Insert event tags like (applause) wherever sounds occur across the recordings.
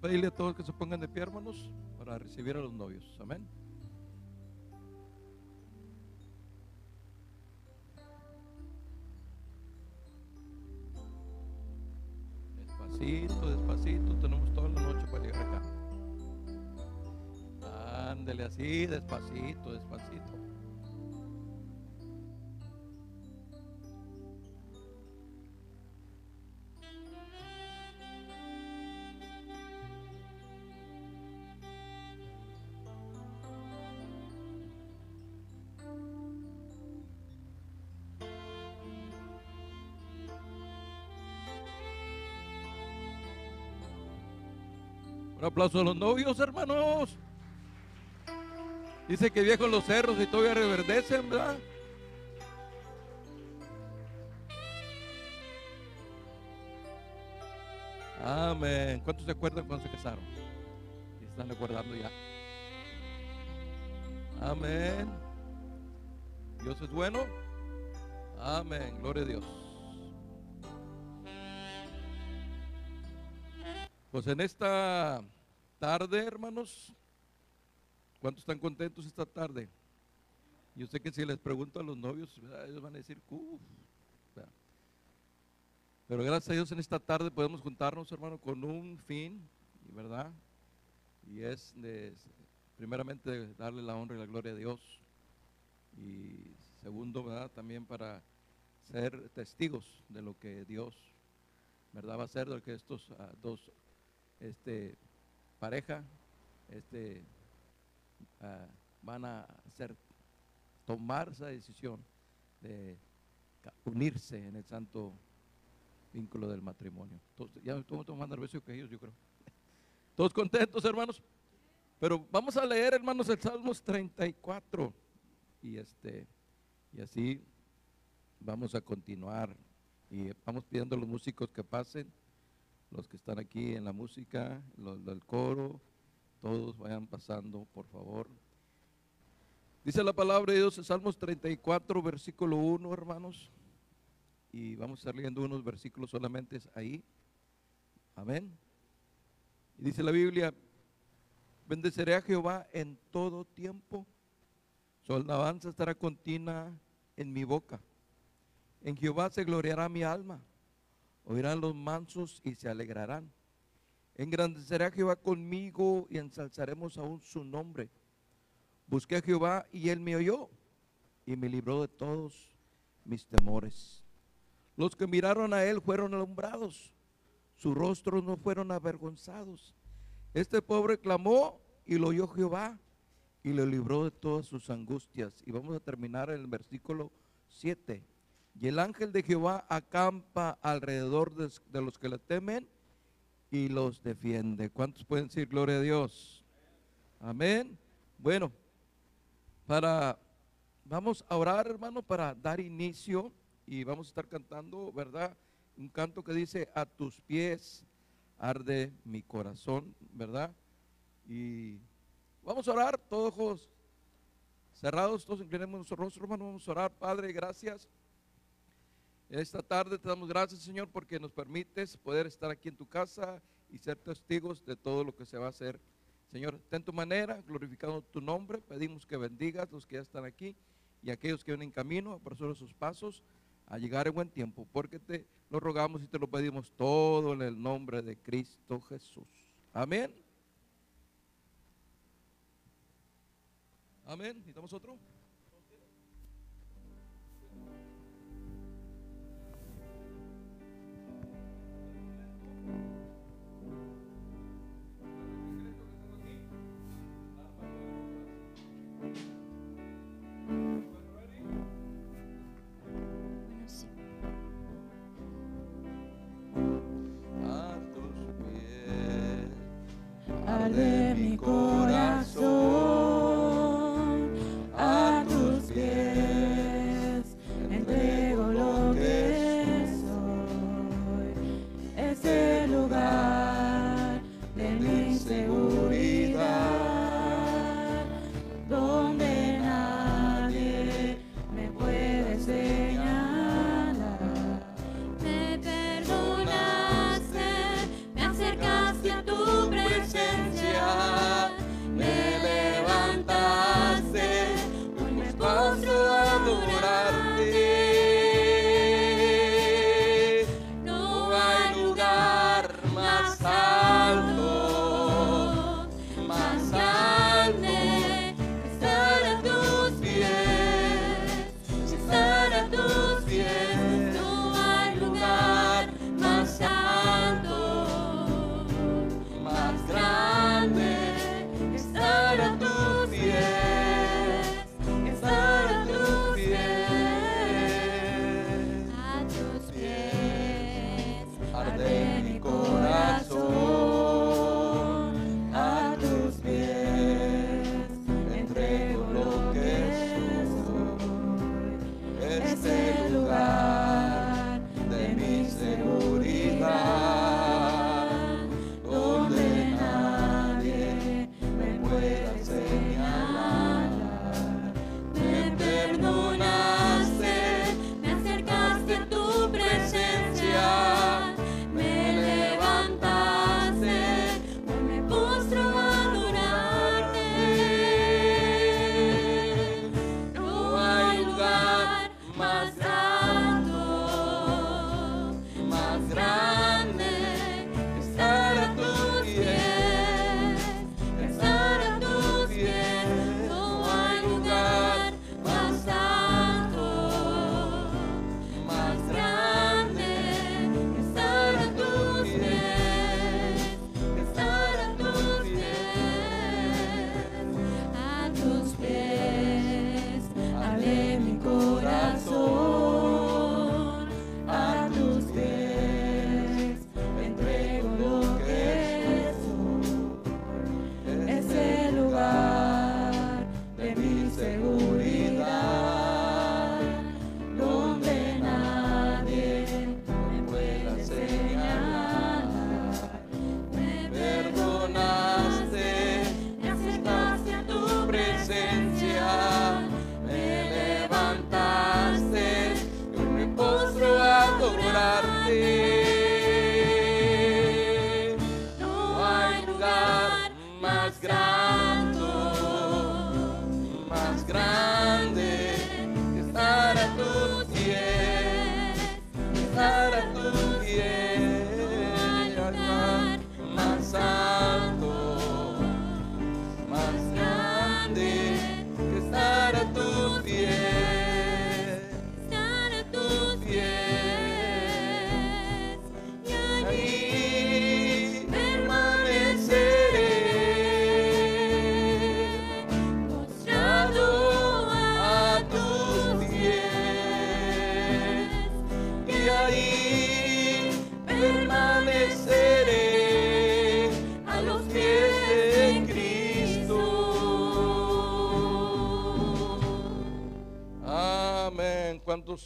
pedirle a todos que se pongan de pie, hermanos, para recibir a los novios. Amén. Despacito, despacito, tenemos toda la noche para llegar acá. Ándele así, despacito, despacito. Aplauso a los novios, hermanos. Dice que viejos los cerros y todavía reverdecen, ¿verdad? Amén. ¿Cuántos se acuerdan cuando se casaron? Están recordando ya. Amén. Dios es bueno. Amén. Gloria a Dios. Pues en esta tarde, hermanos, ¿cuántos están contentos esta tarde? Yo sé que si les pregunto a los novios, ellos van a decir, uff. Pero gracias a Dios en esta tarde podemos juntarnos, hermano, con un fin, ¿verdad? Y es de, primeramente darle la honra y la gloria a Dios. Y segundo, ¿verdad? También para ser testigos de lo que Dios, ¿verdad? Va a hacer de que estos ah, dos este, pareja este, ah, van a hacer, tomar esa decisión de unirse en el santo vínculo del matrimonio. Entonces, ya estoy más nervioso que ellos, yo creo. (laughs) Todos contentos, hermanos. Pero vamos a leer, hermanos, el Salmos 34. Y este, y así vamos a continuar. Y vamos pidiendo a los músicos que pasen los que están aquí en la música, los del coro, todos vayan pasando, por favor. Dice la palabra de Dios en Salmos 34, versículo 1, hermanos. Y vamos a estar leyendo unos versículos solamente ahí. Amén. Dice la Biblia, bendeceré a Jehová en todo tiempo. Su alabanza estará continua en mi boca. En Jehová se gloriará mi alma. Oirán los mansos y se alegrarán. Engrandecerá Jehová conmigo y ensalzaremos aún su nombre. Busqué a Jehová y él me oyó y me libró de todos mis temores. Los que miraron a él fueron alumbrados, sus rostros no fueron avergonzados. Este pobre clamó y lo oyó Jehová y lo libró de todas sus angustias. Y vamos a terminar en el versículo 7. Y el ángel de Jehová acampa alrededor de, los que le temen y los defiende. ¿Cuántos pueden decir gloria a Dios? Amén. Bueno, para vamos a orar, hermano, para dar inicio y vamos a estar cantando, ¿verdad? Un canto que dice, a tus pies arde mi corazón, ¿verdad? Y vamos a orar, todos ojos cerrados, todos inclinemos nuestro rostro, hermano, vamos a orar, Padre, gracias. Esta tarde te damos gracias, Señor, porque nos permites poder estar aquí en tu casa y ser testigos de todo lo que se va a hacer. Señor, ten tu manera, glorificando tu nombre, pedimos que bendigas los que ya están aquí y aquellos que vienen en camino, apresura sus pasos a llegar en buen tiempo, porque te lo rogamos y te lo pedimos todo en el nombre de Cristo Jesús. Amén. Amén. ¿Necesitamos otro?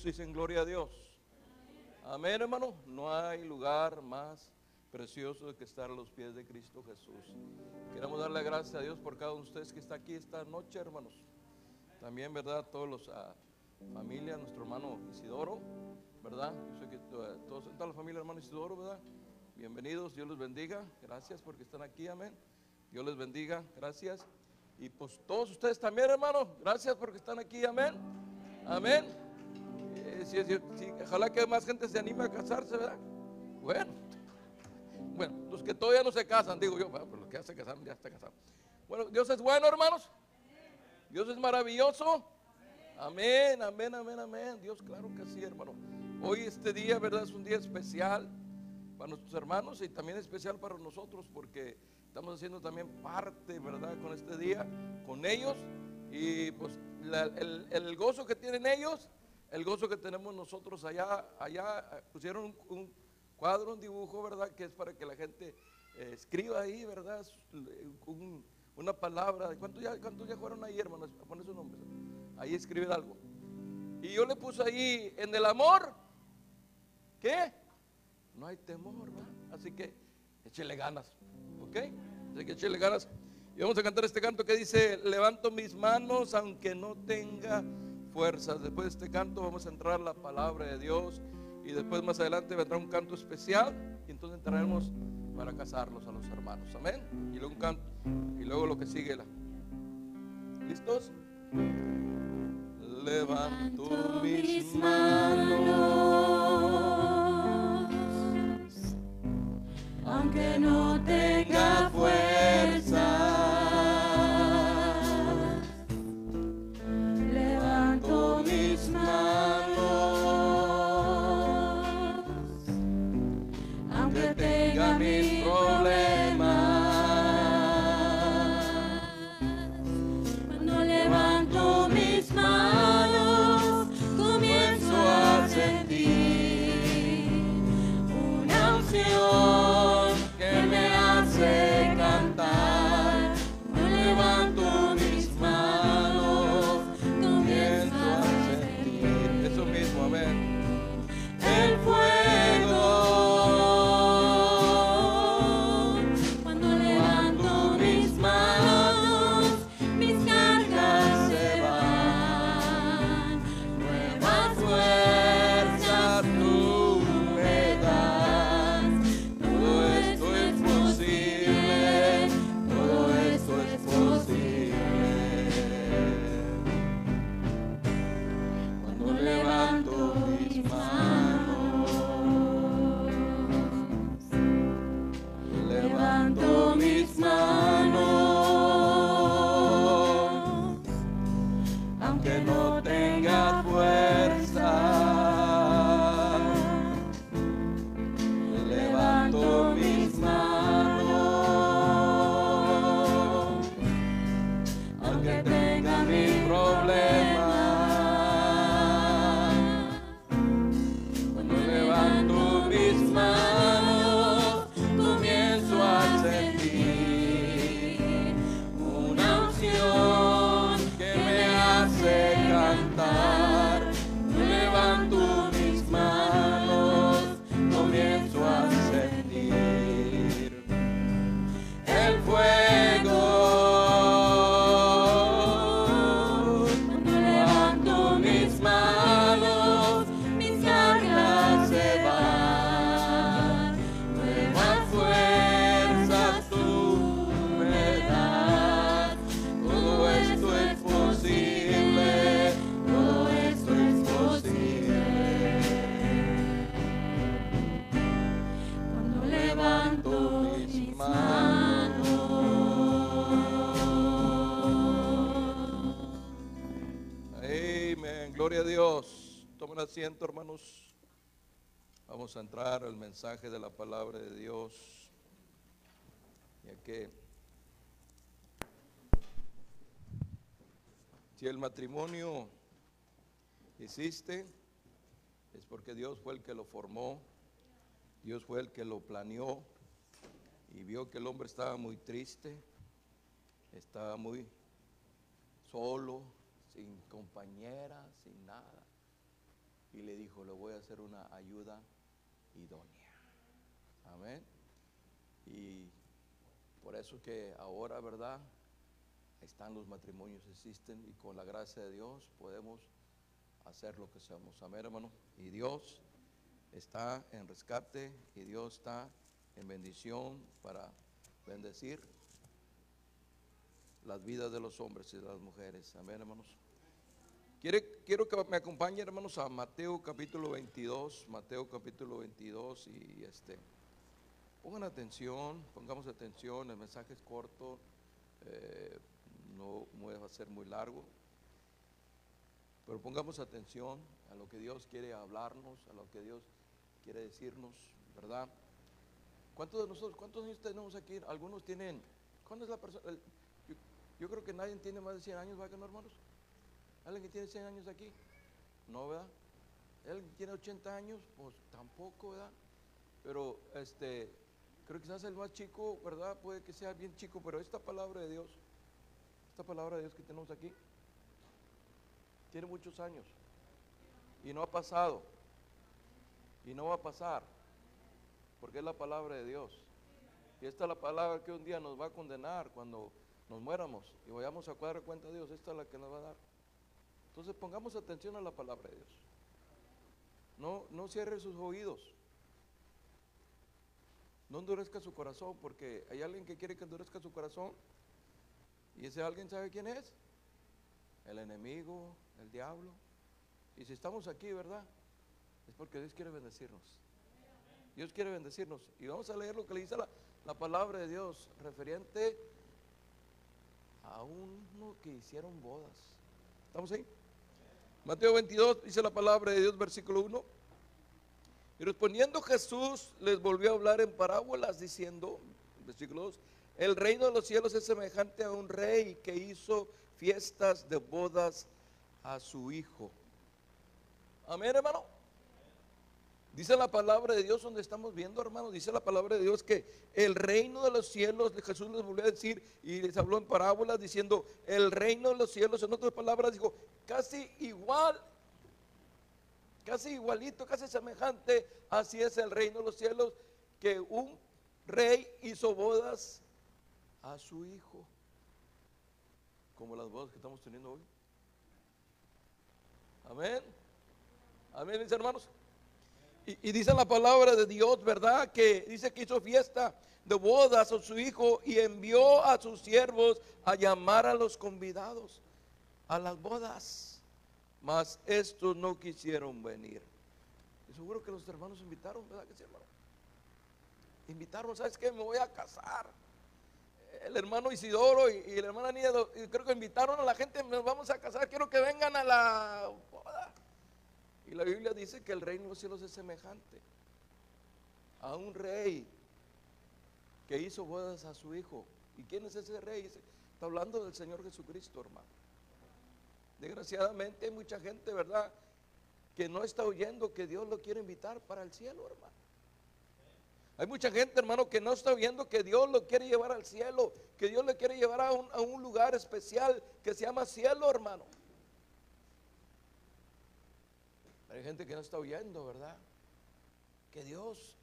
Dicen gloria a Dios? Amén, hermano. No hay lugar más precioso que estar a los pies de Cristo Jesús. Queremos darle gracias a Dios por cada uno de ustedes que está aquí esta noche, hermanos. También, ¿verdad? Todos los ah, familia, nuestro hermano Isidoro, ¿verdad? Yo sé que to- todos, toda la familia, hermano Isidoro, ¿verdad? Bienvenidos, Dios les bendiga. Gracias porque están aquí, amén. Dios les bendiga, gracias. Y pues todos ustedes también, hermano, gracias porque están aquí, amén. Amén. Ojalá que más gente se anime a casarse, ¿verdad? Bueno, bueno, los que todavía no se casan, digo yo, bueno, pero los que ya se casaron, ya están casados. Bueno, Dios es bueno, hermanos. Dios es maravilloso. Amén, amén, amén, amén. Dios, claro que sí, hermano. Hoy este día, ¿verdad? Es un día especial para nuestros hermanos y también especial para nosotros porque estamos haciendo también parte, ¿verdad? Con este día, con ellos. Y pues el, el gozo que tienen ellos, el gozo que tenemos nosotros allá, allá pusieron un, cuadro, un dibujo, ¿verdad? Que es para que la gente eh, escriba ahí, ¿verdad? Un- una palabra. ¿Cuántos ya, cuántos ya fueron ahí, hermanos? A poner su nombre. Ahí escribir algo. Y yo le puse ahí, en el amor, ¿qué? No hay temor, ¿verdad? Así que échele ganas, ¿ok? Así que échele ganas. Y vamos a cantar este canto que dice, levanto mis manos aunque no tenga fuerzas. Después de este canto vamos a entrar la palabra de Dios y después más adelante vendrá un canto especial y entonces entraremos para casarlos a los hermanos. Amén. Y luego un canto y luego lo que sigue. La... ¿Listos? Levanto mis manos, aunque no tenga fuerza. Entrar al mensaje de la palabra de Dios. Ya que si el matrimonio existe, es porque Dios fue el que lo formó, Dios fue el que lo planeó y vio que el hombre estaba muy triste, estaba muy solo, sin compañera, sin nada. Y le dijo, le voy a hacer una ayuda idónea. Amén. Y por eso que ahora, ¿verdad? Están los matrimonios, existen y con la gracia de Dios podemos hacer lo que seamos. Amén, hermano. Y Dios está en rescate y Dios está en bendición para bendecir las vidas de los hombres y de las mujeres. Amén, hermanos. Quiero que me acompañen, hermanos, a Mateo capítulo 22. Mateo capítulo 22 y este. Pongan atención, pongamos atención, el mensaje es corto, eh, no voy a ser muy largo, pero pongamos atención a lo que Dios quiere hablarnos, a lo que Dios quiere decirnos, ¿verdad? ¿Cuántos de nosotros, cuántos años tenemos aquí? Algunos tienen, ¿cuándo es la persona? yo, creo que nadie tiene más de 100 años, ¿verdad que no, hermanos? ¿Alguien que tiene 100 años aquí? No, ¿verdad? ¿Alguien que tiene 80 años? Pues tampoco, ¿verdad? Pero este, creo que quizás el más chico, ¿verdad? Puede que sea bien chico, pero esta palabra de Dios, esta palabra de Dios que tenemos aquí, tiene muchos años y no ha pasado y no va a pasar, porque es la palabra de Dios. Y esta es la palabra que un día nos va a condenar cuando nos muéramos y vayamos a cuadrar cuenta de Dios, esta es la que nos va a dar. Entonces pongamos atención a la palabra de Dios. No, no cierre sus oídos. No endurezca su corazón, porque hay alguien que quiere que endurezca su corazón. Y ese alguien sabe quién es. El enemigo, el diablo. Y si estamos aquí, ¿verdad? Es porque Dios quiere bendecirnos. Dios quiere bendecirnos. Y vamos a leer lo que le dice la, la palabra de Dios referente a uno que hicieron bodas. ¿Estamos ahí? Mateo 22 dice la palabra de Dios, versículo 1. Y respondiendo Jesús les volvió a hablar en parábolas diciendo, versículo 2, el reino de los cielos es semejante a un rey que hizo fiestas de bodas a su hijo. Amén, hermano. Dice la palabra de Dios donde estamos viendo, hermano, dice la palabra de Dios que el reino de los cielos, Jesús les volvió a decir y les habló en parábolas diciendo, el reino de los cielos, en otras palabras dijo, casi igual, casi igualito, casi semejante, así es el reino de los cielos, que un rey hizo bodas a su hijo, como las bodas que estamos teniendo hoy. Amén. Amén, mis hermanos. Y, dice la palabra de Dios, ¿verdad? Que dice que hizo fiesta de bodas a su hijo y envió a sus siervos a llamar a los convidados a las bodas. Mas estos no quisieron venir. Y seguro que los hermanos invitaron, ¿verdad que sí, hermano? Invitaron, ¿sabes qué? Me voy a casar. El hermano Isidoro y, y la hermana Niedo, y creo que invitaron a la gente, nos vamos a casar, quiero que vengan a la boda. Y la Biblia dice que el reino de los cielos es semejante a un rey que hizo bodas a su hijo. ¿Y quién es ese rey? Está hablando del Señor Jesucristo, hermano. Desgraciadamente hay mucha gente, ¿verdad? Que no está oyendo que Dios lo quiere invitar para el cielo, hermano. Hay mucha gente, hermano, que no está oyendo que Dios lo quiere llevar al cielo, que Dios le quiere llevar a un, a un lugar especial que se llama cielo, hermano. Hay gente que no está oyendo, ¿verdad? Que Dios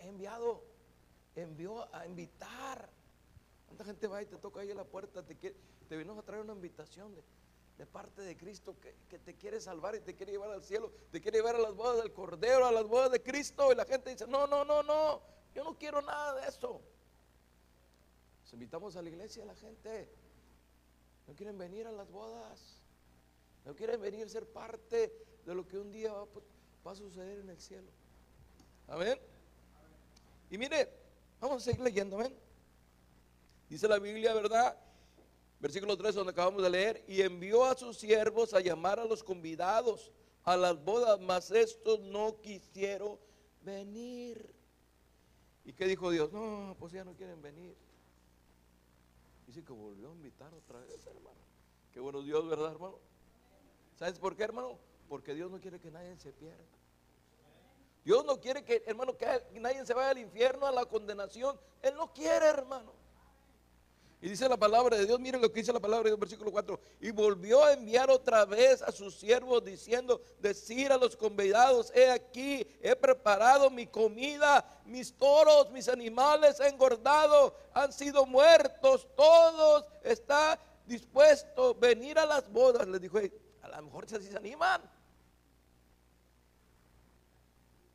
ha enviado, envió a invitar. ¿Cuánta gente va y te toca ahí en la puerta? Te, quiere- a traer una invitación de, parte de Cristo que, te quiere salvar y te quiere llevar al cielo, te quiere llevar a las bodas del Cordero, a las bodas de Cristo. Y la gente dice, no, no, no, no, yo no quiero nada de eso. Invitamos a la iglesia a la gente. No quieren venir a las bodas. No quieren venir a ser parte de lo que un día va, a- suceder en el cielo. Amén. Y mire, vamos a seguir leyendo, amén. Dice la Biblia, ¿verdad? Versículo 3 donde acabamos de leer, y envió a sus siervos a llamar a los convidados a las bodas, mas estos no quisieron venir. ¿Y qué dijo Dios? No, pues ya no quieren venir. Dice que volvió a invitar otra vez, hermano. Qué bueno Dios, ¿verdad, hermano? ¿Sabes por qué, hermano? Porque Dios no quiere que nadie se pierda. Dios no quiere que, hermano, que nadie se vaya al infierno, a la condenación. Él no quiere, hermano. Y dice la palabra de Dios, miren lo que dice la palabra de Dios, versículo 4. Y volvió a enviar otra vez a sus siervos diciendo, decir a los convidados, he aquí, he preparado mi comida, mis toros, mis animales han engordado, han sido muertos, todos está dispuesto venir a las bodas. Les dijo, a lo mejor si se animan.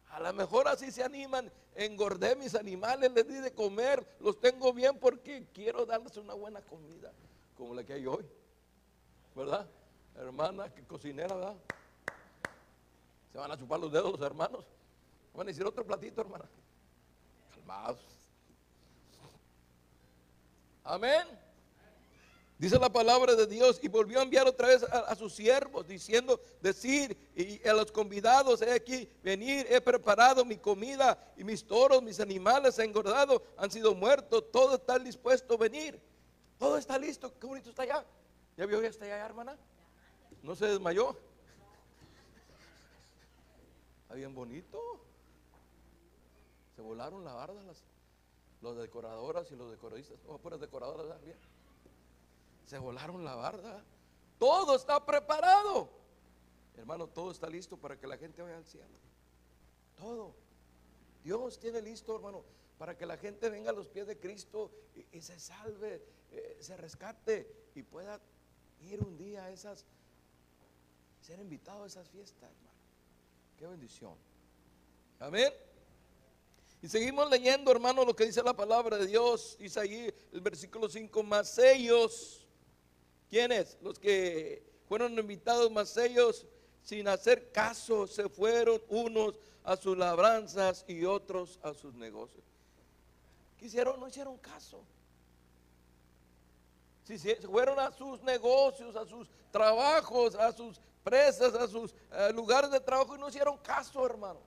A lo mejor así se animan. Engordé mis animales, les di de comer, los tengo bien porque quiero darles una buena comida, como la que hay hoy. ¿Verdad? Hermana, que cocinera, ¿verdad? Se van a chupar los dedos los hermanos. Van a decir otro platito, hermana. Calmados. Amén. Dice la palabra de Dios y volvió a enviar otra vez a, sus siervos diciendo, decir y a los convidados, he aquí, venir, he preparado mi comida y mis toros, mis animales han engordado, han sido muertos, todo está dispuesto a venir. Todo está listo, qué bonito está allá. ¿Ya vio que está allá, hermana? ¿No se desmayó? (laughs) Está bien bonito. Se volaron la barda las, los decoradoras y los decoradistas, o puras decoradoras, bien se volaron la barda. Todo está preparado. Hermano, todo está listo para que la gente vaya al cielo. Todo. Dios tiene listo, hermano, para que la gente venga a los pies de Cristo y, se salve, eh, se rescate y pueda ir un día a esas, ser invitado a esas fiestas, hermano. Qué bendición. Amén. Y seguimos leyendo, hermano, lo que dice la palabra de Dios. Dice ahí el versículo 5, más ellos ¿Quiénes? Los que fueron invitados, más ellos, sin hacer caso, se fueron unos a sus labranzas y otros a sus negocios. ¿Qué hicieron? No hicieron caso. Si se fueron a sus negocios, a sus trabajos, a sus presas, a sus eh, lugares de trabajo y no hicieron caso, hermano.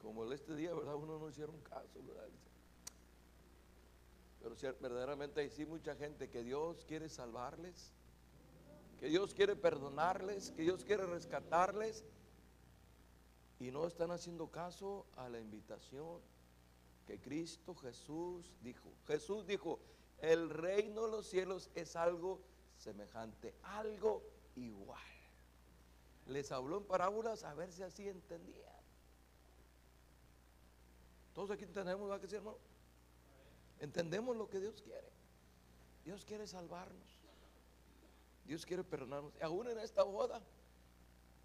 Como este día, ¿verdad? Uno no hicieron caso, ¿verdad? Pero verdaderamente hay sí mucha gente que Dios quiere salvarles, que Dios quiere perdonarles, que Dios quiere rescatarles y no están haciendo caso a la invitación que Cristo Jesús dijo. Jesús dijo, el reino de los cielos es algo semejante, algo igual. Les habló en parábolas a ver si así entendían. Todos aquí entendemos, ¿va que sí, hermano? Entendemos lo que Dios quiere. Dios quiere salvarnos. Dios quiere perdonarnos. Y aún en esta boda,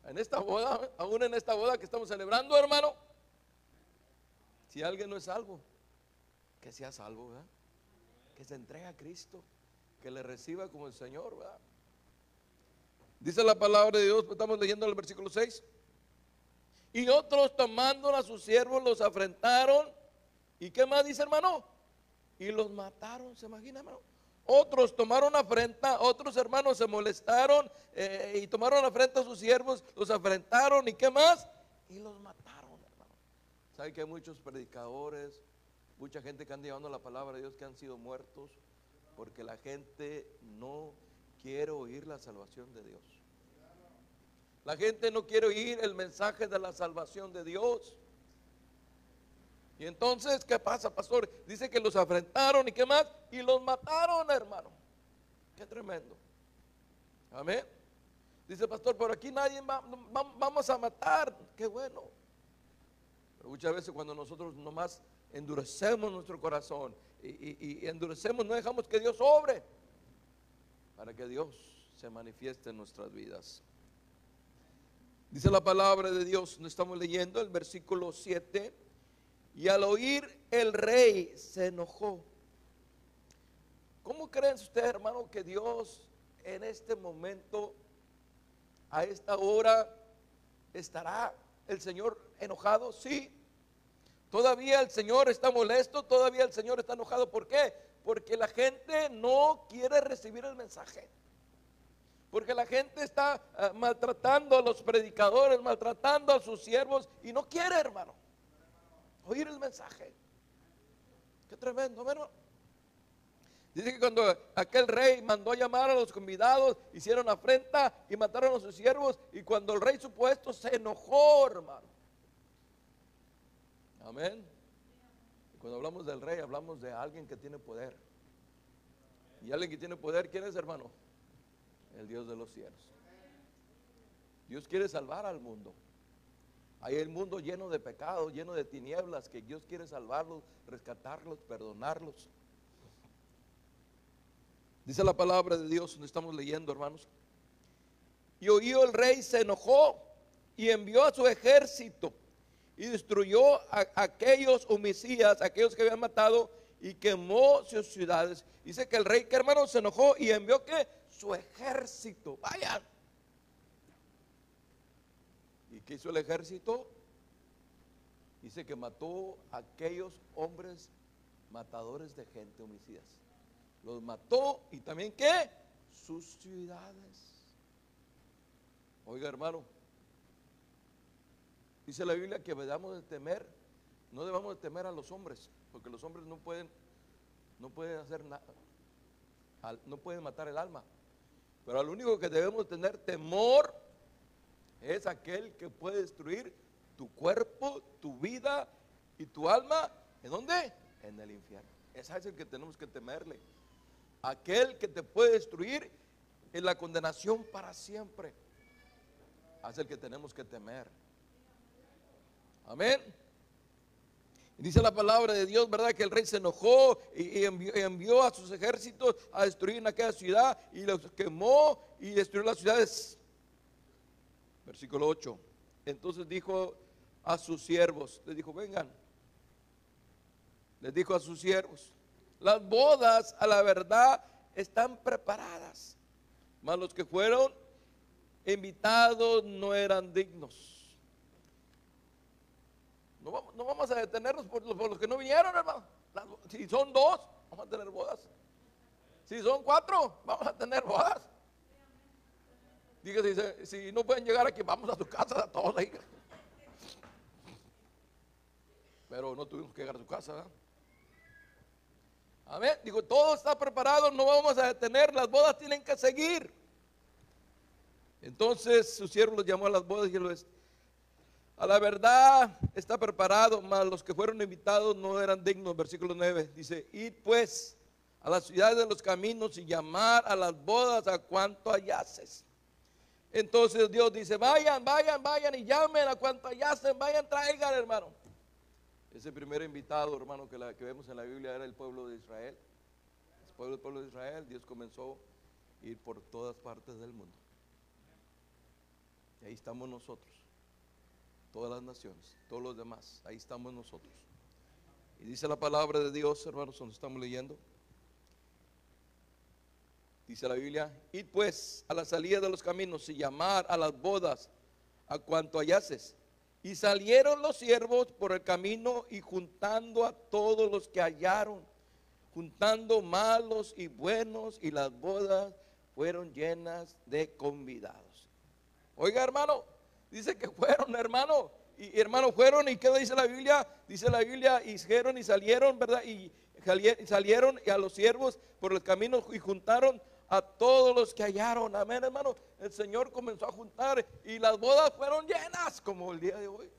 en esta boda, aún en esta boda que estamos celebrando, hermano, si alguien no es salvo, que sea salvo, ¿verdad? Que se entregue a Cristo, que le reciba como el Señor, ¿verdad? Dice la palabra de Dios, estamos leyendo el versículo 6. Y otros tomando a sus siervos los afrentaron. ¿Y qué más dice, hermano? Y los mataron, ¿se imagina, hermano? Otros tomaron afrenta, otros hermanos se molestaron eh, y tomaron afrenta a sus siervos, los afrentaron y qué más? Y los mataron, hermano. ¿Sabe que hay muchos predicadores, mucha gente que han llevado la palabra de Dios que han sido muertos porque la gente no quiere oír la salvación de Dios? La gente no quiere oír el mensaje de la salvación de Dios. Y entonces, ¿qué pasa, pastor? Dice que los afrentaron y qué más? Y los mataron, hermano. Qué tremendo. Amén. Dice pastor, por aquí nadie va, vamos a matar. Qué bueno. Pero muchas veces cuando nosotros nomás endurecemos nuestro corazón y, y endurecemos, no dejamos que Dios obre para que Dios se manifieste en nuestras vidas. Dice la palabra de Dios, no estamos leyendo el versículo 7 y al oír el rey se enojó. ¿Cómo creen ustedes, hermano, que Dios en este momento, a esta hora, estará el Señor enojado? Sí. Todavía el Señor está molesto, todavía el Señor está enojado. ¿Por qué? Porque la gente no quiere recibir el mensaje. Porque la gente está ah, maltratando a los predicadores, maltratando a sus siervos y no quiere, hermano, oír el mensaje. Qué tremendo, hermano. Dice que cuando aquel rey mandó llamar a los convidados, hicieron afrenta y mataron a sus siervos. Y cuando el rey supuesto se enojó, hermano. Amén. Cuando hablamos del rey, hablamos de alguien que tiene poder. Y alguien que tiene poder, ¿quién es, hermano? El Dios de los cielos. Dios quiere salvar al mundo. Hay el mundo lleno de pecados, lleno de tinieblas, que Dios quiere salvarlos, rescatarlos, perdonarlos. Dice la palabra de Dios, donde estamos leyendo, hermanos. Y oyó el rey, se enojó y envió a su ejército y destruyó a aquellos homicidas, aquellos que habían matado y quemó sus ciudades. Dice que el rey, que hermano, se enojó y envió que su ejército, vayan. ¿Y qué hizo el ejército? Dice que mató a aquellos hombres matadores de gente, homicidas. Los mató y también qué? Sus ciudades. Oiga, hermano, dice la Biblia que debamos de temer, no debamos de temer a los hombres, porque los hombres no pueden, no pueden hacer nada, no pueden matar el alma. Pero al único que debemos tener temor es aquel que puede destruir tu cuerpo, tu vida y tu alma. ¿En dónde? En el infierno. Ese es el que tenemos que temerle. Aquel que te puede destruir en la condenación para siempre. Es el que tenemos que temer. Amén. Dice la palabra de Dios, ¿verdad? Que el rey se enojó y, envió, a sus ejércitos a destruir en aquella ciudad y los quemó y destruyó las ciudades. Versículo 8. Entonces dijo a sus siervos, les dijo, vengan. Les dijo a sus siervos, las bodas a la verdad están preparadas, mas los que fueron invitados no eran dignos. No vamos, a detenernos por, los que no vinieron, hermano. Si son dos, vamos a tener bodas. Si son cuatro, vamos a tener bodas. Diga, si, si no pueden llegar aquí, vamos a su casa a todos. Pero no tuvimos que llegar a su casa. Amén. Digo, todo está preparado, no vamos a detener, las bodas tienen que seguir. Entonces su siervo los llamó a las bodas y los a la verdad está preparado, mas los que fueron invitados no eran dignos. Versículo 9 dice, id pues a las ciudades de los caminos y llamar a las bodas a cuanto hallases. Entonces Dios dice, vayan, vayan, vayan y llamen a cuanto hallasen, vayan, traigan, hermano. Ese primer invitado, hermano, que, la, que vemos en la Biblia era el pueblo de Israel. Después del pueblo de Israel, Dios comenzó a ir por todas partes del mundo. Y ahí estamos nosotros todas las naciones, todos los demás. Ahí estamos nosotros. Y dice la palabra de Dios, hermanos, donde estamos leyendo. Dice la Biblia, id pues a la salida de los caminos y llamar a las bodas a cuanto hallases. Y salieron los siervos por el camino y juntando a todos los que hallaron, juntando malos y buenos, y las bodas fueron llenas de convidados. Oiga, hermano, Dice que fueron, hermano. Y, hermano, fueron. ¿Y qué dice la Biblia? Dice la Biblia, y fueron y salieron, ¿verdad? Y salieron a los siervos por el camino y juntaron a todos los que hallaron. Amén, hermano. El Señor comenzó a juntar y las bodas fueron llenas como el día de hoy.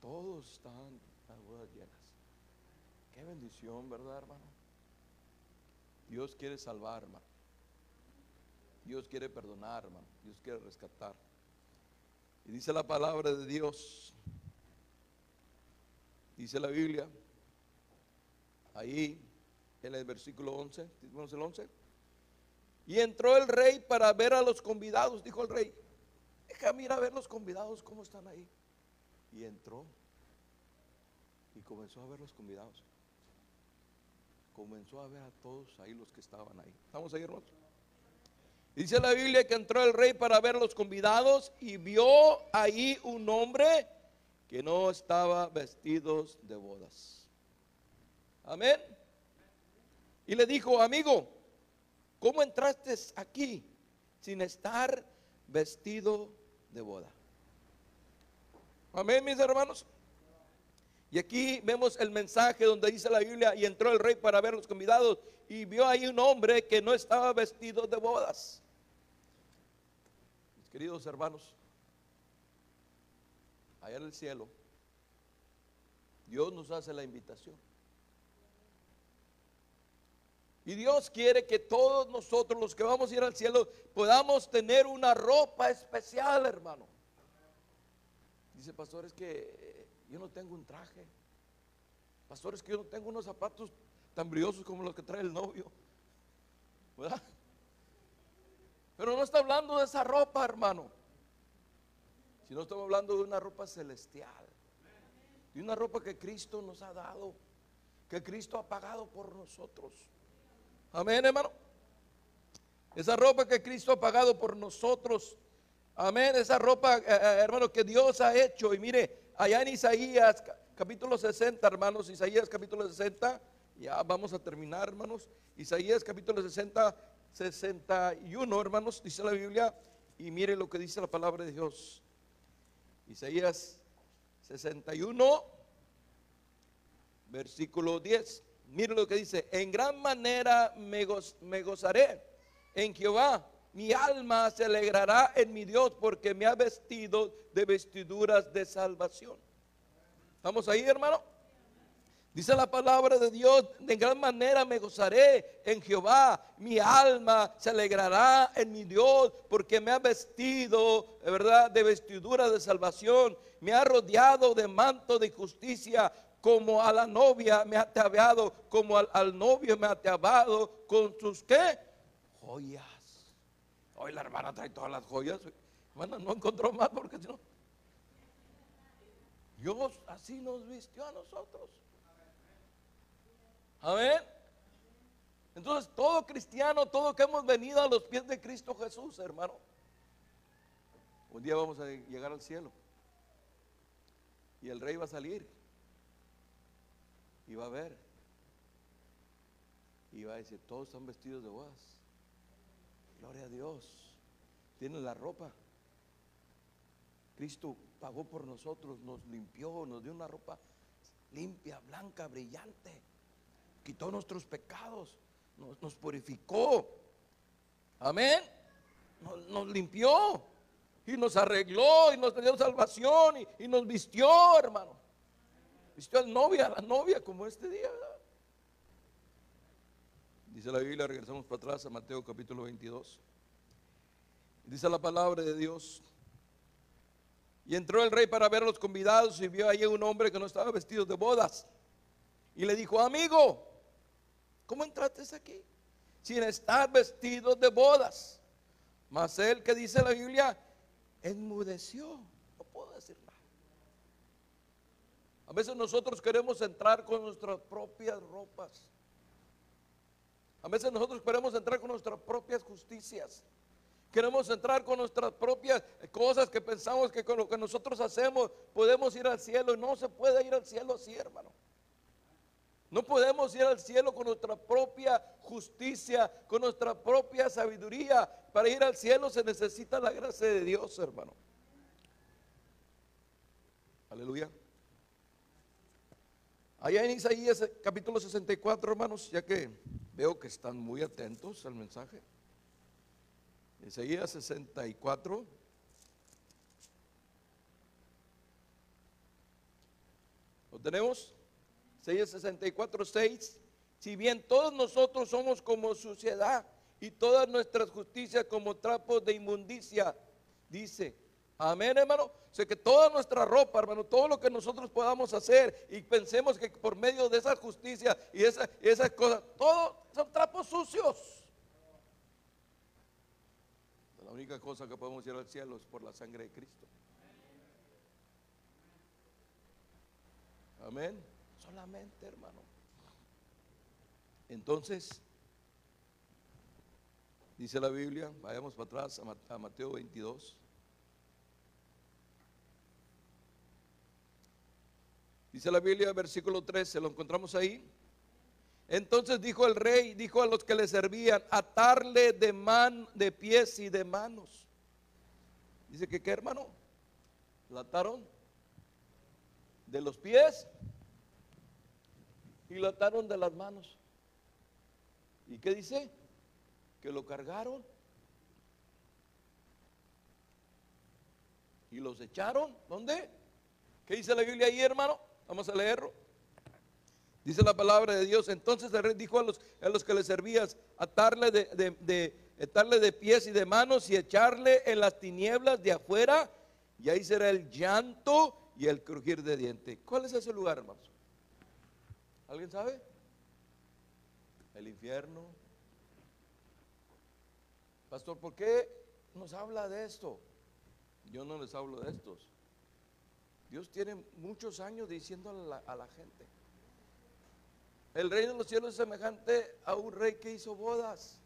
Todos están las bodas llenas. Qué bendición, ¿verdad, hermano? Dios quiere salvar, hermano. Dios quiere perdonar, hermano. Dios quiere rescatar. Y dice la palabra de Dios, dice la Biblia, ahí en el versículo 11, el 11. Y entró el rey para ver a los convidados, dijo el rey, déjame ir a ver los convidados, cómo están ahí. Y entró y comenzó a ver los convidados. Comenzó a ver a todos ahí los que estaban ahí. ¿Estamos ahí, hermanos? Dice la Biblia que entró el rey para ver a los convidados y vio ahí un hombre que no estaba vestidos de bodas. Amén. Y le dijo, amigo, ¿cómo entraste aquí sin estar vestido de boda? Amén, mis hermanos. Y aquí vemos el mensaje donde dice la Biblia, y entró el rey para ver los convidados y vio ahí un hombre que no estaba vestido de bodas. Mis queridos hermanos, allá en el cielo, Dios nos hace la invitación. Y Dios quiere que todos nosotros, los que vamos a ir al cielo, podamos tener una ropa especial, hermano. Dice, pastor, es que yo no tengo un traje. Pastor, es que yo no tengo unos zapatos tan brillosos como los que trae el novio. Pero no está hablando de esa ropa, hermano. Sino estamos hablando de una ropa celestial. De una ropa que Cristo nos ha dado. Que Cristo ha pagado por nosotros. Amén, hermano. Esa ropa que Cristo ha pagado por nosotros. Amén. Esa ropa, eh, eh, hermano, que Dios ha hecho. Y mire, allá en Isaías capítulo 60, hermanos. Isaías capítulo 60. Ya vamos a terminar, hermanos. Isaías capítulo 60, 61, hermanos, dice la Biblia. Y mire lo que dice la palabra de Dios. Isaías 61, versículo 10. Mire lo que dice, en gran manera me, goz- me gozaré en Jehová. Mi alma se alegrará en mi Dios porque me ha vestido de vestiduras de salvación. ¿Estamos ahí, hermano? Dice la palabra de Dios, de gran manera me gozaré en Jehová, mi alma se alegrará en mi Dios, porque me ha vestido, verdad, de vestidura de salvación, me ha rodeado de manto de justicia, como a la novia me ha ataviado, como al, novio me ha ataviado con sus qué? Joyas. Hoy la hermana trae todas las joyas. Hermana, no encontró más porque si no. Dios así nos vistió a nosotros. Amén. Entonces, todo cristiano, todo que hemos venido a los pies de Cristo Jesús, hermano. Un día vamos a llegar al cielo. Y el rey va a salir. Y va a ver. Y va a decir, todos están vestidos de bodas. Gloria a Dios. Tienen la ropa. Cristo pagó por nosotros, nos limpió, nos dio una ropa limpia, blanca, brillante. Quitó nuestros pecados, nos, nos purificó. Amén. Nos, nos limpió y nos arregló y nos dio salvación y, y nos vistió, hermano. Vistió al novia, a la novia como este día. Dice la Biblia, regresamos para atrás a Mateo capítulo 22. Dice la palabra de Dios. Y entró el rey para ver a los convidados y vio allí un hombre que no estaba vestido de bodas. Y le dijo, amigo, ¿cómo entraste aquí? Sin estar vestido de bodas. Mas él que dice la Biblia, enmudeció. No puedo decir nada. A veces nosotros queremos entrar con nuestras propias ropas. A veces nosotros queremos entrar con nuestras propias justicias. Queremos entrar con nuestras propias cosas que pensamos que con lo que nosotros hacemos podemos ir al cielo no se puede ir al cielo así, hermano. No podemos ir al cielo con nuestra propia justicia, con nuestra propia sabiduría. Para ir al cielo se necesita la gracia de Dios, hermano. Aleluya. Allá en Isaías eh, capítulo 64, hermanos, ya que veo que están muy atentos al mensaje. Isaías 64. ¿Lo tenemos? Isaías 64, 6. Si bien todos nosotros somos como suciedad y todas nuestras justicias como trapos de inmundicia, dice. Amén, hermano. O sea que toda nuestra ropa, hermano, todo lo que nosotros podamos hacer y pensemos que por medio de esa justicia y y esas cosas, todo son trapos sucios. La única cosa que podemos ir al cielo es por la sangre de Cristo. Amén. Solamente, hermano. Entonces, dice la Biblia, vayamos para atrás a Mateo 22. Dice la Biblia, versículo 13, lo encontramos ahí. Entonces dijo el rey, dijo a los que le servían, atarle de, man, de pies y de manos. Dice que qué hermano, la ataron de los pies y lo ataron de las manos. ¿Y qué dice? Que lo cargaron y los echaron. ¿Dónde? ¿Qué dice la Biblia ahí, hermano? Vamos a leerlo. Dice la palabra de Dios. Entonces el rey dijo a los, a los que le servías, atarle de, de, de- atarle de pies y de manos y echarle en las tinieblas de afuera. Y ahí será el llanto y el crujir de diente. ¿Cuál es ese lugar, hermanos? ¿Alguien sabe? El infierno. Pastor, ¿por qué nos habla de esto? Yo no les hablo de estos. Dios tiene muchos años diciendo a la, gente. El reino de los cielos es semejante a un rey que hizo bodas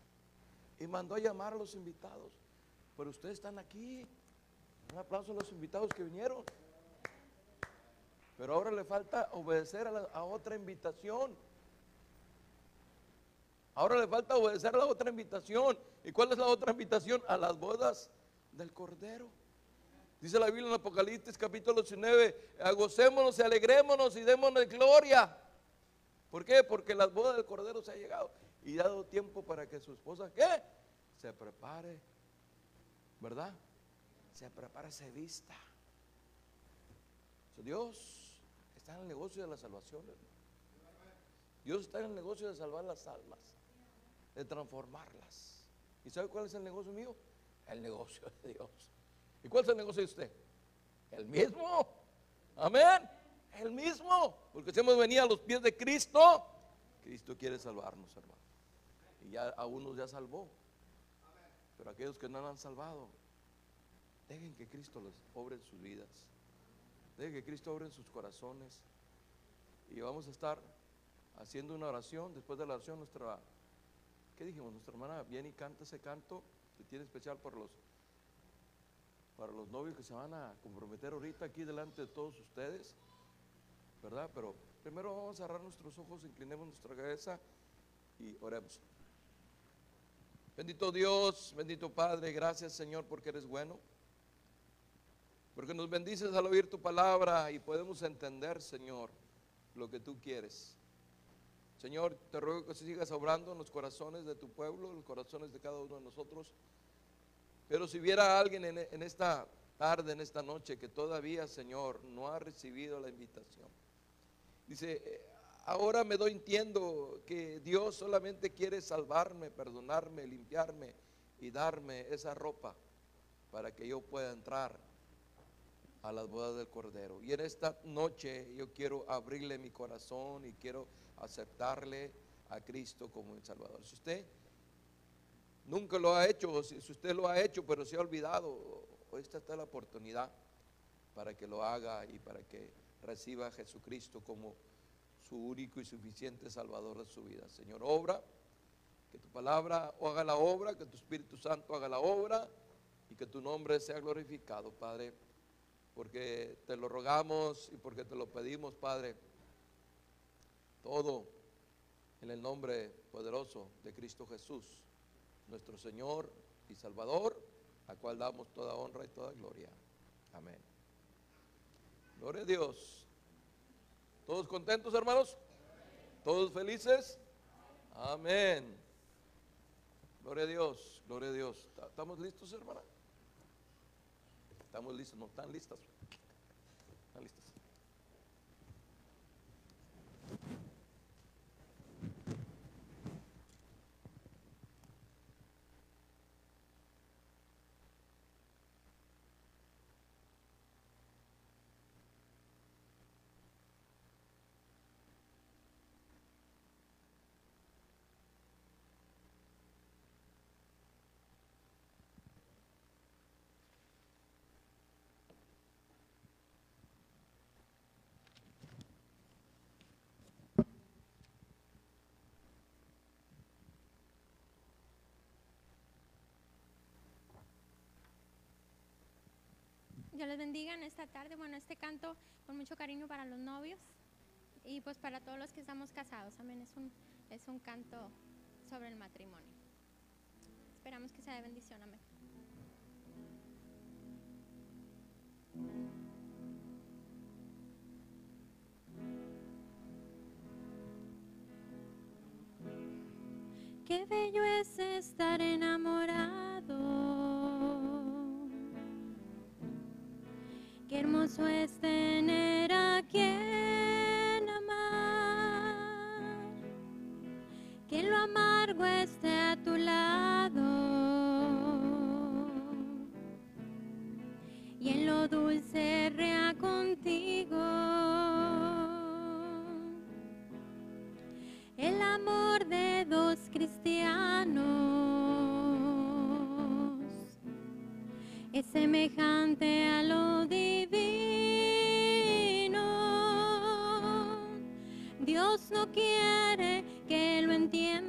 y mandó a llamar a los invitados. Pero ustedes están aquí. Un aplauso a los invitados que vinieron. Pero ahora le falta obedecer a, a otra invitación. Ahora le falta obedecer a la otra invitación. ¿Y cuál es la otra invitación? A las bodas del Cordero. Dice la Biblia en Apocalipsis capítulo 19, gocémonos y alegrémonos y démonos gloria. ¿Por qué? Porque las bodas del Cordero se ha llegado y ha dado tiempo para que su esposa, ¿qué? Se prepare, ¿verdad? Se prepare, se vista. Dios está en el negocio de la salvación. Dios está en el negocio de salvar las almas, de transformarlas. ¿Y sabe cuál es el negocio mío? El negocio de Dios. ¿Y cuál es el negocio de usted? El mismo. Amén. El mismo. Porque si hemos venido a los pies de Cristo, Cristo quiere salvarnos, hermano. Y ya a unos ya salvó. Pero aquellos que no han salvado, dejen que Cristo los obre en sus vidas. Dejen que Cristo obre en sus corazones. Y vamos a estar haciendo una oración. Después de la oración, nuestra, ¿qué dijimos? Nuestra hermana viene y canta ese canto que tiene especial por los para los novios que se van a comprometer ahorita aquí delante de todos ustedes, ¿verdad? Pero primero vamos a cerrar nuestros ojos, inclinemos nuestra cabeza y oremos. Bendito Dios, bendito Padre, gracias Señor porque eres bueno, porque nos bendices al oír tu palabra y podemos entender, Señor, lo que tú quieres. Señor, te ruego que sigas obrando en los corazones de tu pueblo, en los corazones de cada uno de nosotros. Pero si hubiera alguien en, esta tarde, en esta noche, que todavía, Señor, no ha recibido la invitación, dice, "Eh, ahora me doy entiendo que Dios solamente quiere salvarme, perdonarme, limpiarme y darme esa ropa para que yo pueda entrar a las bodas del Cordero. Y en esta noche yo quiero abrirle mi corazón y quiero aceptarle a Cristo como el Salvador. Si usted nunca lo ha hecho, o si usted lo ha hecho pero se ha olvidado, esta está la oportunidad para que lo haga y para que reciba a Jesucristo como su único y suficiente Salvador de su vida. Señor, obra, que tu palabra haga la obra, que tu Espíritu Santo haga la obra y que tu nombre sea glorificado, Padre, porque te lo rogamos y porque te lo pedimos, Padre, todo en el nombre poderoso de Cristo Jesús, nuestro Señor y Salvador, a cual damos toda honra y toda gloria. Amén. Gloria a Dios. ¿Todos contentos, hermanos? ¿Todos felices? Amén. Gloria a Dios, gloria a Dios. ¿Ta- ¿Estamos listos, hermana? Estamos listos, no están listas. Están listas. Dios les bendiga en esta tarde. Bueno, este canto con mucho cariño para los novios. Y pues para todos los que estamos casados, amén, es un, es un canto sobre el matrimonio. Esperamos que sea de bendición, amén. Qué bello es estar enamorado. Hermoso es tener a quien amar. Que lo amargo esté a tu lado. Y en lo dulce rea contigo. El amor de dos cristianos es semejante a lo. Quiere que lo entiendas,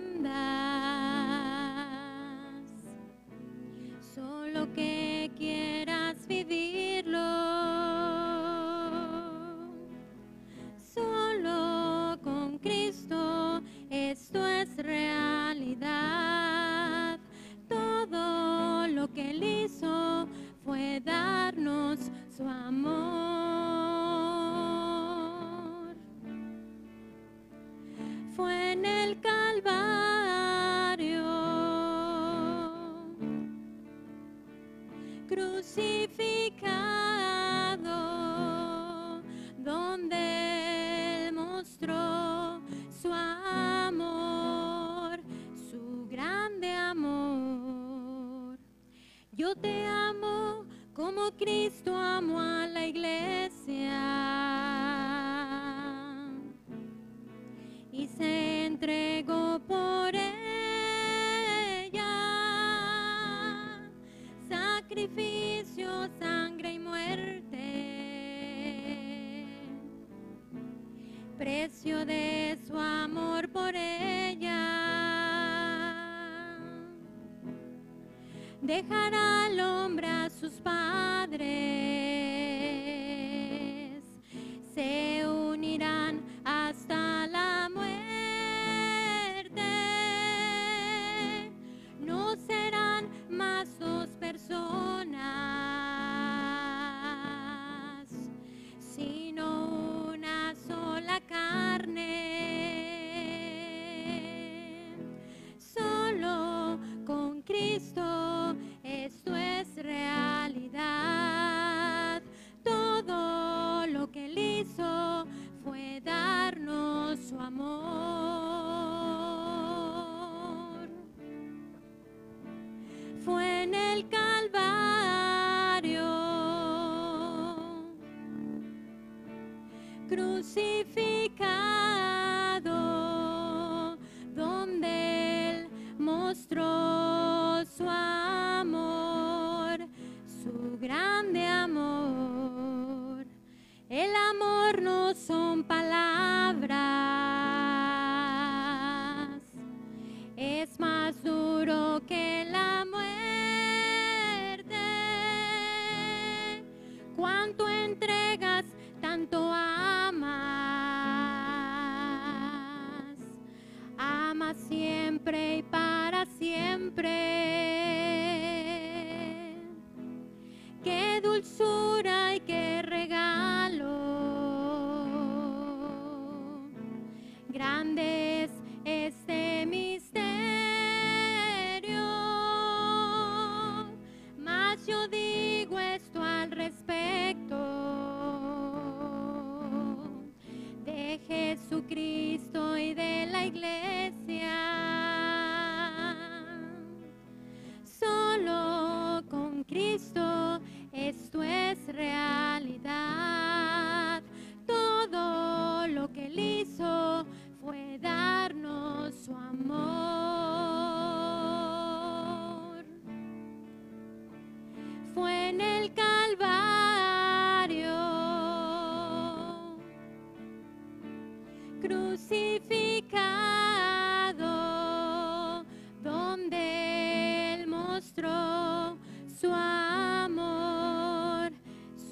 crucificado, donde Él mostró su amor,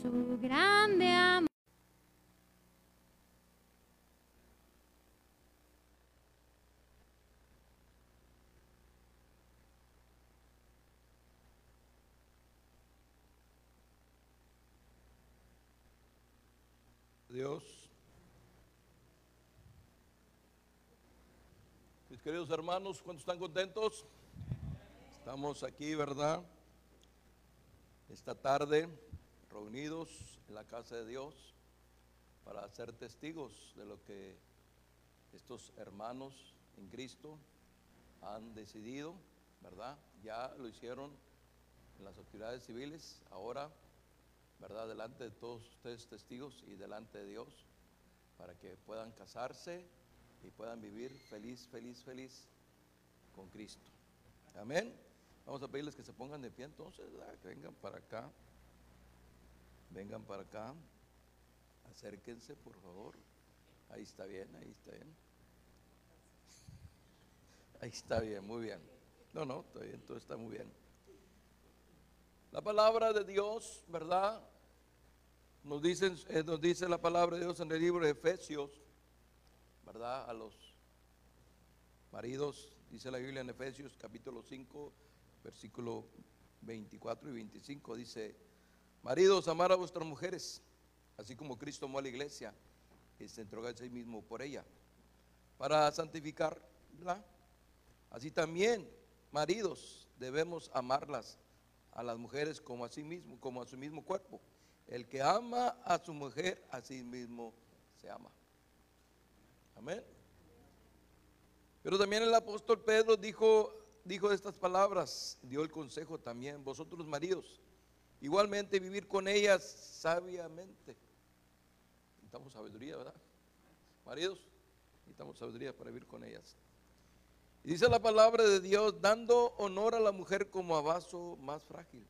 su grande amor. Dios queridos hermanos, ¿cuántos están contentos? Estamos aquí, ¿verdad? Esta tarde reunidos en la casa de Dios para ser testigos de lo que estos hermanos en Cristo han decidido, ¿verdad? Ya lo hicieron en las autoridades civiles, ahora, ¿verdad? Delante de todos ustedes testigos y delante de Dios, para que puedan casarse y puedan vivir feliz, feliz, feliz con Cristo. Amén. Vamos a pedirles que se pongan de pie entonces, ¿verdad? que vengan para acá. Vengan para acá. Acérquense, por favor. Ahí está bien, ahí está bien. Ahí está bien, muy bien. No, no, está bien, todo está muy bien. La palabra de Dios, ¿verdad? Nos, dicen, eh, nos dice la palabra de Dios en el libro de Efesios, ¿verdad? A los maridos, dice la Biblia en Efesios capítulo 5, versículo 24 y 25, dice, maridos, amar a vuestras mujeres, así como Cristo amó a la iglesia y se entregó a sí mismo por ella, para santificarla. Así también, maridos, debemos amarlas a las mujeres como a sí mismo, como a su mismo cuerpo. El que ama a su mujer, a sí mismo se ama. Amén. Pero también el apóstol Pedro dijo, dijo estas palabras, dio el consejo también, vosotros maridos, igualmente vivir con ellas sabiamente. Necesitamos sabiduría, ¿verdad? Maridos, necesitamos sabiduría para vivir con ellas. Y dice la palabra de Dios, dando honor a la mujer como a vaso más frágil,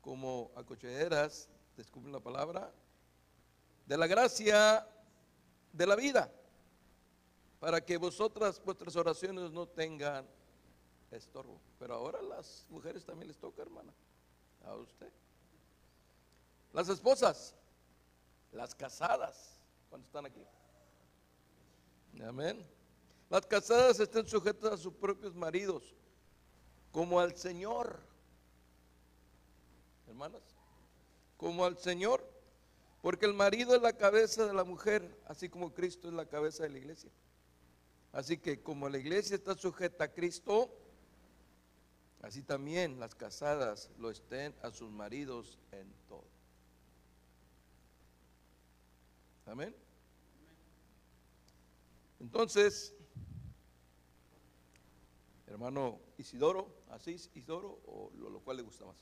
como a cochederas, descubren la palabra, de la gracia de la vida, para que vosotras, vuestras oraciones no tengan estorbo. Pero ahora las mujeres también les toca, hermana, a usted. Las esposas, las casadas, ¿cuántos están aquí? Amén. Las casadas estén sujetas a sus propios maridos, como al Señor. Hermanas, como al Señor, porque el marido es la cabeza de la mujer, así como Cristo es la cabeza de la iglesia. Así que como la iglesia está sujeta a Cristo, así también las casadas lo estén a sus maridos en todo. Amén. Entonces, hermano Isidoro, así es Isidoro, o lo, lo cual le gusta más,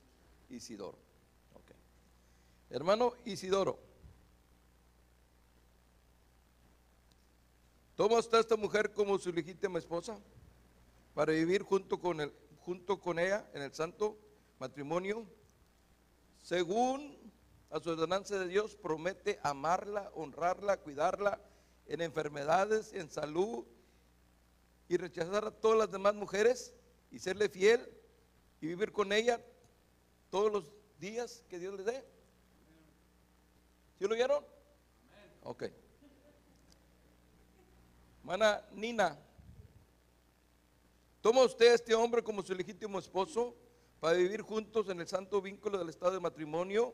Isidoro. Ok. Hermano Isidoro, ¿toma usted a esta mujer como su legítima esposa para vivir junto con, el, junto con ella en el santo matrimonio? Según a su ordenanza de Dios, promete amarla, honrarla, cuidarla en enfermedades, en salud y rechazar a todas las demás mujeres y serle fiel y vivir con ella todos los días que Dios le dé. ¿Sí lo vieron? Ok. Hermana Nina, toma usted a este hombre como su legítimo esposo para vivir juntos en el santo vínculo del estado de matrimonio.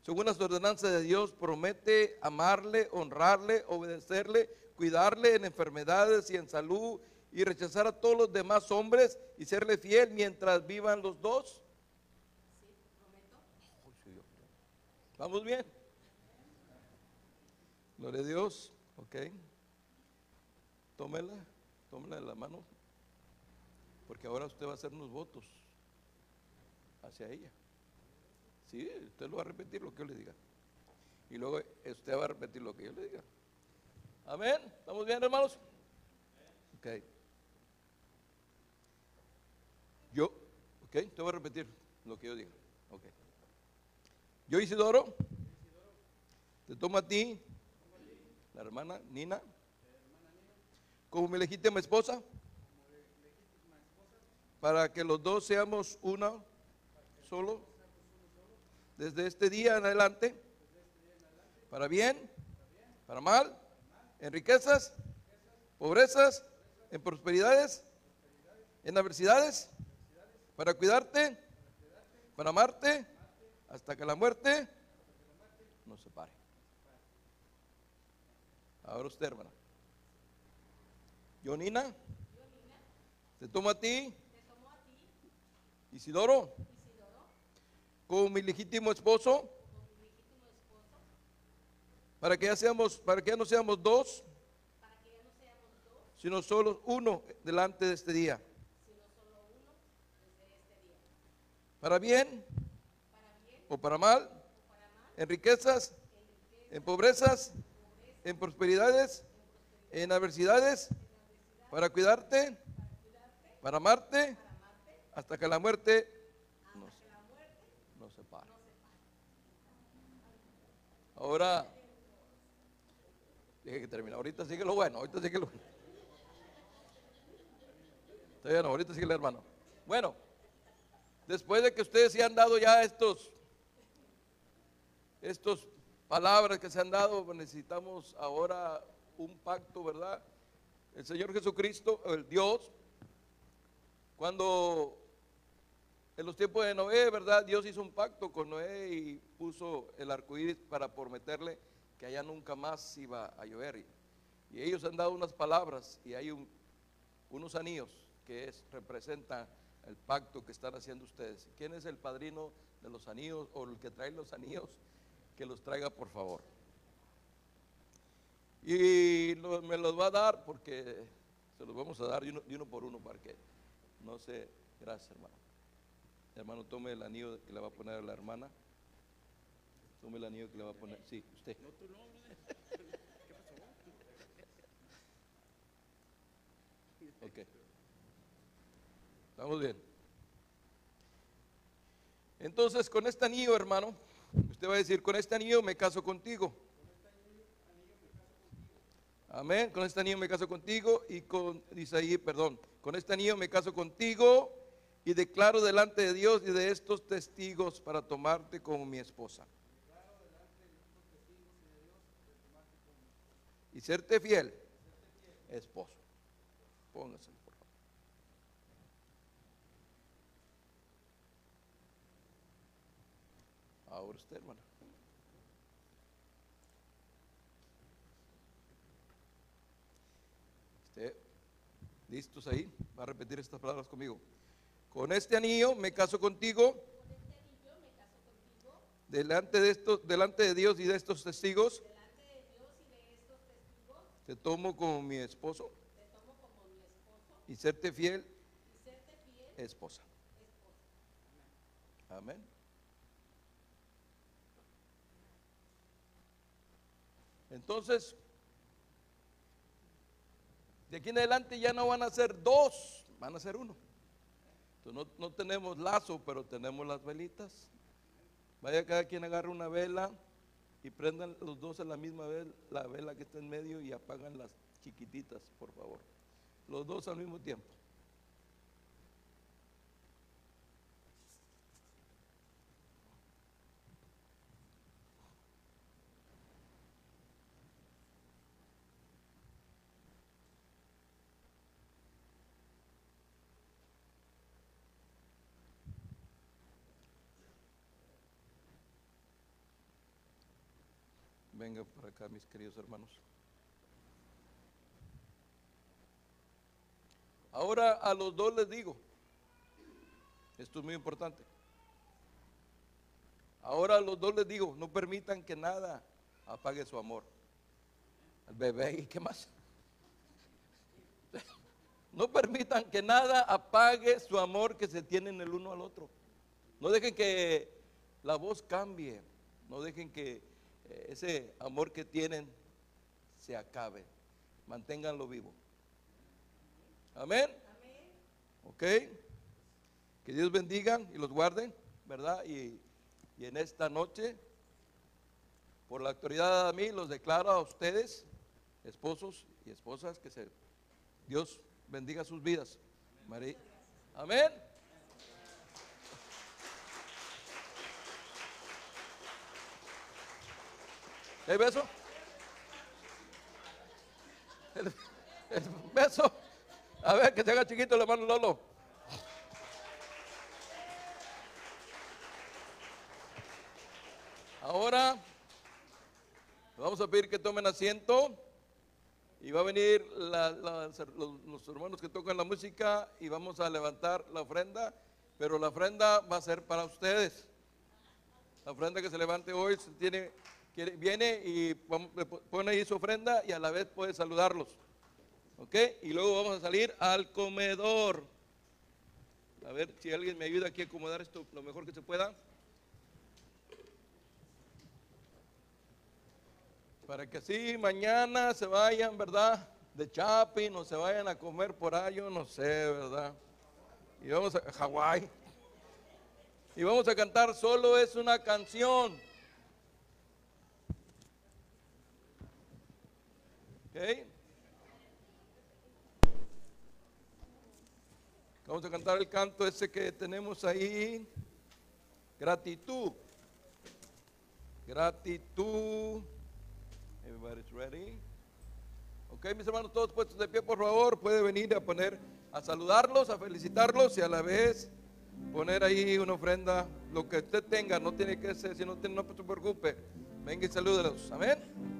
Según las ordenanzas de Dios, promete amarle, honrarle, obedecerle, cuidarle en enfermedades y en salud y rechazar a todos los demás hombres y serle fiel mientras vivan los dos. ¿Vamos bien? Gloria a Dios. Ok. Tómela, tómela de la mano. Porque ahora usted va a hacer unos votos hacia ella. Sí, usted lo va a repetir lo que yo le diga. Y luego usted va a repetir lo que yo le diga. Amén. ¿Estamos bien, hermanos? Ok. Yo, ok, te voy a repetir lo que yo diga. Ok. Yo, Isidoro, te tomo a ti, la hermana Nina, como mi legítima esposa, para que los dos seamos una solo, desde este día en adelante, para bien, para mal, en riquezas, pobrezas, en prosperidades, en adversidades, para cuidarte, para amarte, hasta que la muerte nos separe. Ahora usted, hermana. Jonina. Te tomo a ti. Isidoro. Como mi legítimo esposo. Para que ya seamos, para que ya no seamos dos. Sino solo uno delante de este día. Para bien o para mal, en riquezas, en pobrezas, en prosperidades, en adversidades, para cuidarte, para amarte, hasta que la muerte nos, nos separe. Ahora, dije que termina. Ahorita sigue lo bueno, ahorita sigue lo bueno. Está bien, ahorita sigue el hermano. Bueno, después de que ustedes se han dado ya estos, estos palabras que se han dado, necesitamos ahora un pacto, ¿verdad? El Señor Jesucristo, el Dios, cuando en los tiempos de Noé, ¿verdad? Dios hizo un pacto con Noé y puso el arco iris para prometerle que allá nunca más iba a llover. Y, ellos han dado unas palabras y hay un- unos anillos que es, representan el pacto que están haciendo ustedes. ¿Quién es el padrino de los anillos o el que trae los anillos? Que los traiga, por favor. Y lo- me los va a dar porque se los vamos a dar de uno, de uno por uno para que no se... Gracias, hermano. Hermano, tome el anillo que le va a poner a la hermana. Tome el anillo que le va a poner. Sí, usted. (laughs) Ok. Estamos bien. Entonces, con este anillo, hermano, usted va a decir, con este anillo me caso contigo. Amén. Con este anillo me caso contigo y con, dice ahí, perdón, con este anillo me caso contigo y declaro delante de Dios y de estos testigos para tomarte como mi esposa. Y serte fiel, esposo. Póngase, por favor. Ahora usted, hermano. Usted, listos ahí, va a repetir estas palabras conmigo. Con este anillo me caso contigo. Delante de estos, delante de Dios y de estos testigos. Te tomo como mi esposo. Y serte fiel. Esposa. Amén. Entonces, de aquí en adelante ya no van a ser dos, van a ser uno. Entonces, no, no tenemos lazo, pero tenemos las velitas. Vaya cada quien agarre una vela y prendan los dos a la misma vez la vela que está en medio y apagan las chiquititas, por favor. Los dos al mismo tiempo. Venga por acá, mis queridos hermanos. Ahora a los dos les digo, esto es muy importante. Ahora a los dos les digo, no permitan que nada apague su amor. Al bebé y qué más. No permitan que nada apague su amor que se tienen el uno al otro. No dejen que la voz cambie. No dejen que ese amor que tienen se acabe. Manténganlo vivo. Amén. Ok. Que Dios bendiga y los guarde, ¿verdad? Y, y en esta noche, por la autoridad de mí, los declaro a ustedes, esposos y esposas, que se, Dios bendiga sus vidas. María. Amén. ¿El beso? El, beso. A ver, que se haga chiquito el hermano Lolo. Ahora, vamos a pedir que tomen asiento. Y va a venir los, los hermanos que tocan la música y vamos a levantar la ofrenda, pero la ofrenda va a ser para ustedes. La ofrenda que se levante hoy se tiene, viene y pone ahí su ofrenda y a la vez puede saludarlos. ¿Ok? Y luego vamos a salir al comedor. A ver si alguien me ayuda aquí a acomodar esto lo mejor que se pueda. Para que así mañana se vayan, ¿verdad? De shopping o se vayan a comer por ahí, yo no sé, ¿verdad? Y vamos a Hawái. Y vamos a cantar solo es una canción. Vamos a cantar el canto ese que tenemos ahí. Gratitud. Gratitud. Everybody's ready. Ok, mis hermanos, todos puestos de pie, por favor, puede venir a poner, a saludarlos, a felicitarlos y a la vez poner ahí una ofrenda, lo que usted tenga, no tiene que ser, si no tiene, no se preocupe. Venga y salúdelos. Amén.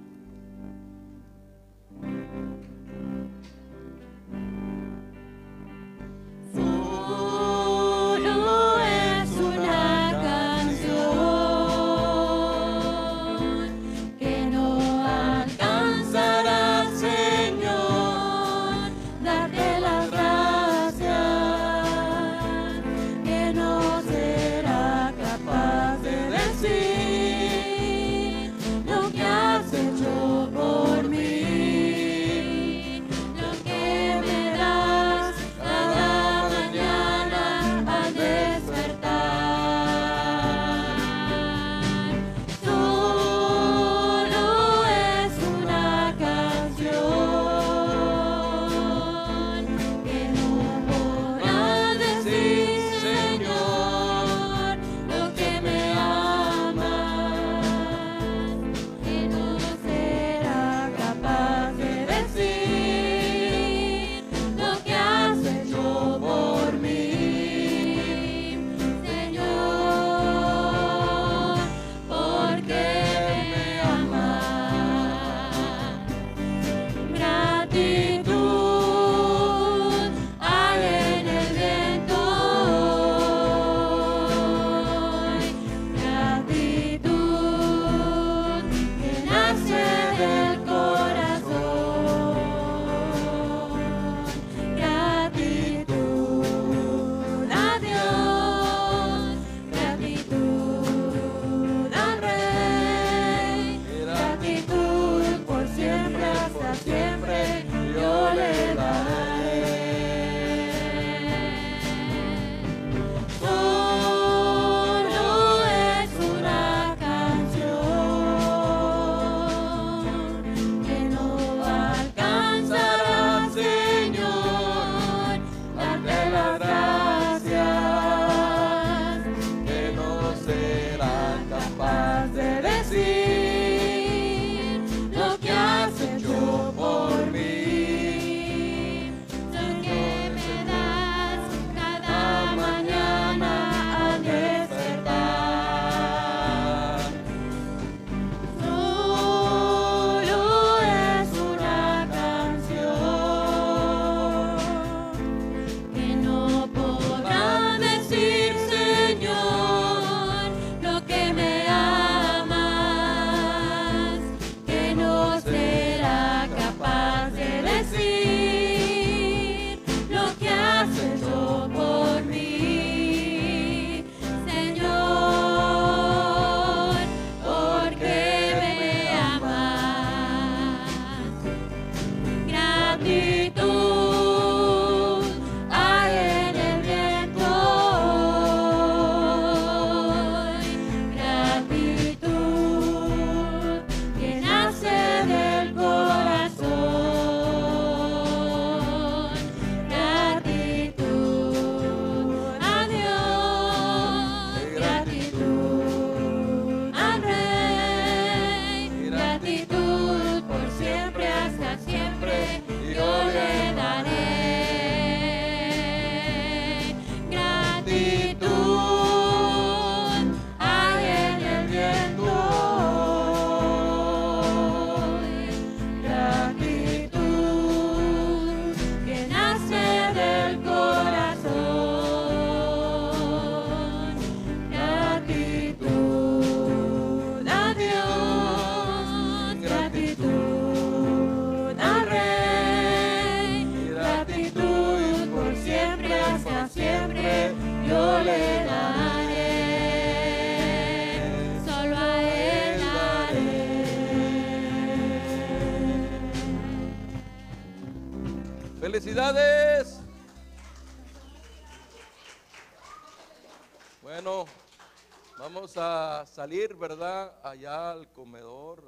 Salir, ¿verdad? Allá al comedor.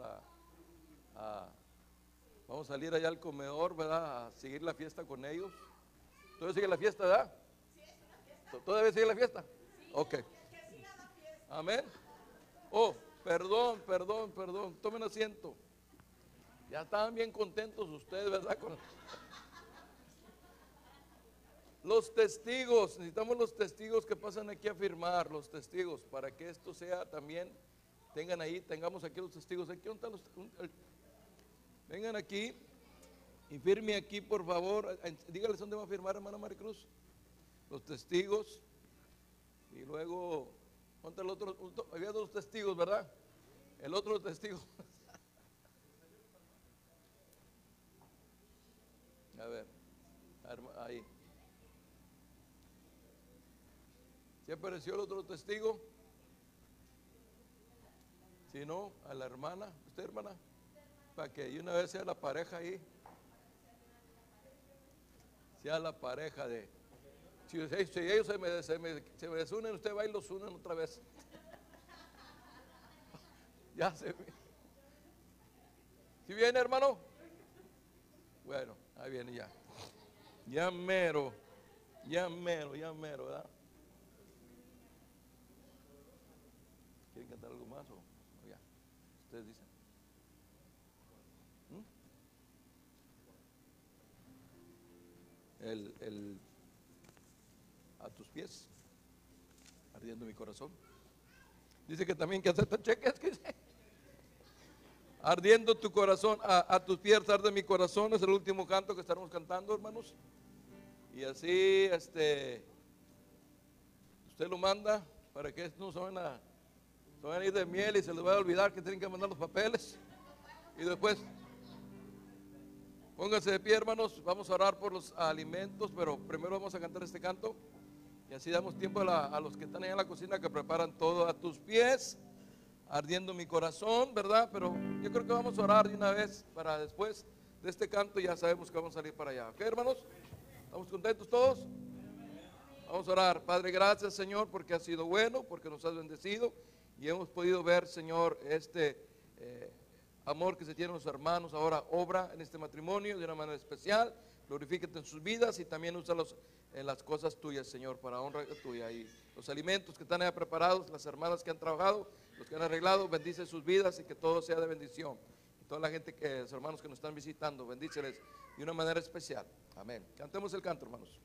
a- vamos a salir allá al comedor, ¿verdad? A seguir la fiesta con ellos. ¿Todavía sigue la fiesta, verdad? ¿Todavía sigue la fiesta? Ok. Amén. Oh, perdón, perdón, perdón. Tomen asiento. Ya estaban bien contentos ustedes, ¿verdad? Los testigos, necesitamos los testigos que pasan aquí a firmar, los testigos, para que esto sea también, tengan ahí, tengamos aquí los testigos. Aquí, ¿dónde están los- un- el- vengan aquí y firme aquí, por favor. Dígales dónde va a firmar, hermana Maricruz. Los testigos. Y luego, ¿dónde el otro? Había dos testigos, ¿verdad? El otro testigo. (laughs) A ver, ahí. ¿Se apareció el otro testigo? Si no, a la hermana, usted hermana, para que una vez sea la pareja ahí. Sea la pareja de. Si, si ellos se me, se, me, se me desunen, usted va y los unen otra vez. (laughs) ya se ve. ¿Sí viene, hermano? Bueno, ahí viene ya. Ya mero, ya mero, ya mero, ¿verdad? ¿Quieren cantar algo más o, ya? ¿Ustedes dicen? ¿Mm? El, el, a tus pies, ardiendo mi corazón. Dice que también que aceptan cheques, que dice. Ardiendo tu corazón, a, a tus pies arde mi corazón, es el último canto que estaremos cantando, hermanos. Y así, este, usted lo manda para que no se se van a ir de miel y se les va a olvidar que tienen que mandar los papeles. Y después, pónganse de pie, hermanos, vamos a orar por los alimentos, pero primero vamos a cantar este canto. Y así damos tiempo a, la- a los que están ahí en la cocina que preparan todo a tus pies, ardiendo mi corazón, ¿verdad? Pero yo creo que vamos a orar de una vez para después de este canto ya sabemos que vamos a salir para allá. ¿Ok, hermanos? ¿Estamos contentos todos? Vamos a orar. Padre, gracias, Señor, porque has sido bueno, porque nos has bendecido y hemos podido ver, Señor, este eh, amor que se tienen los hermanos ahora obra en este matrimonio de una manera especial. Glorifícate en sus vidas y también úsalos en las cosas tuyas, Señor, para honra tuya. Y los alimentos que están allá preparados, las hermanas que han trabajado, los que han arreglado, bendice sus vidas y que todo sea de bendición. Toda la gente, que, los hermanos que nos están visitando, bendíceles de una manera especial. Amén. Cantemos el canto, hermanos.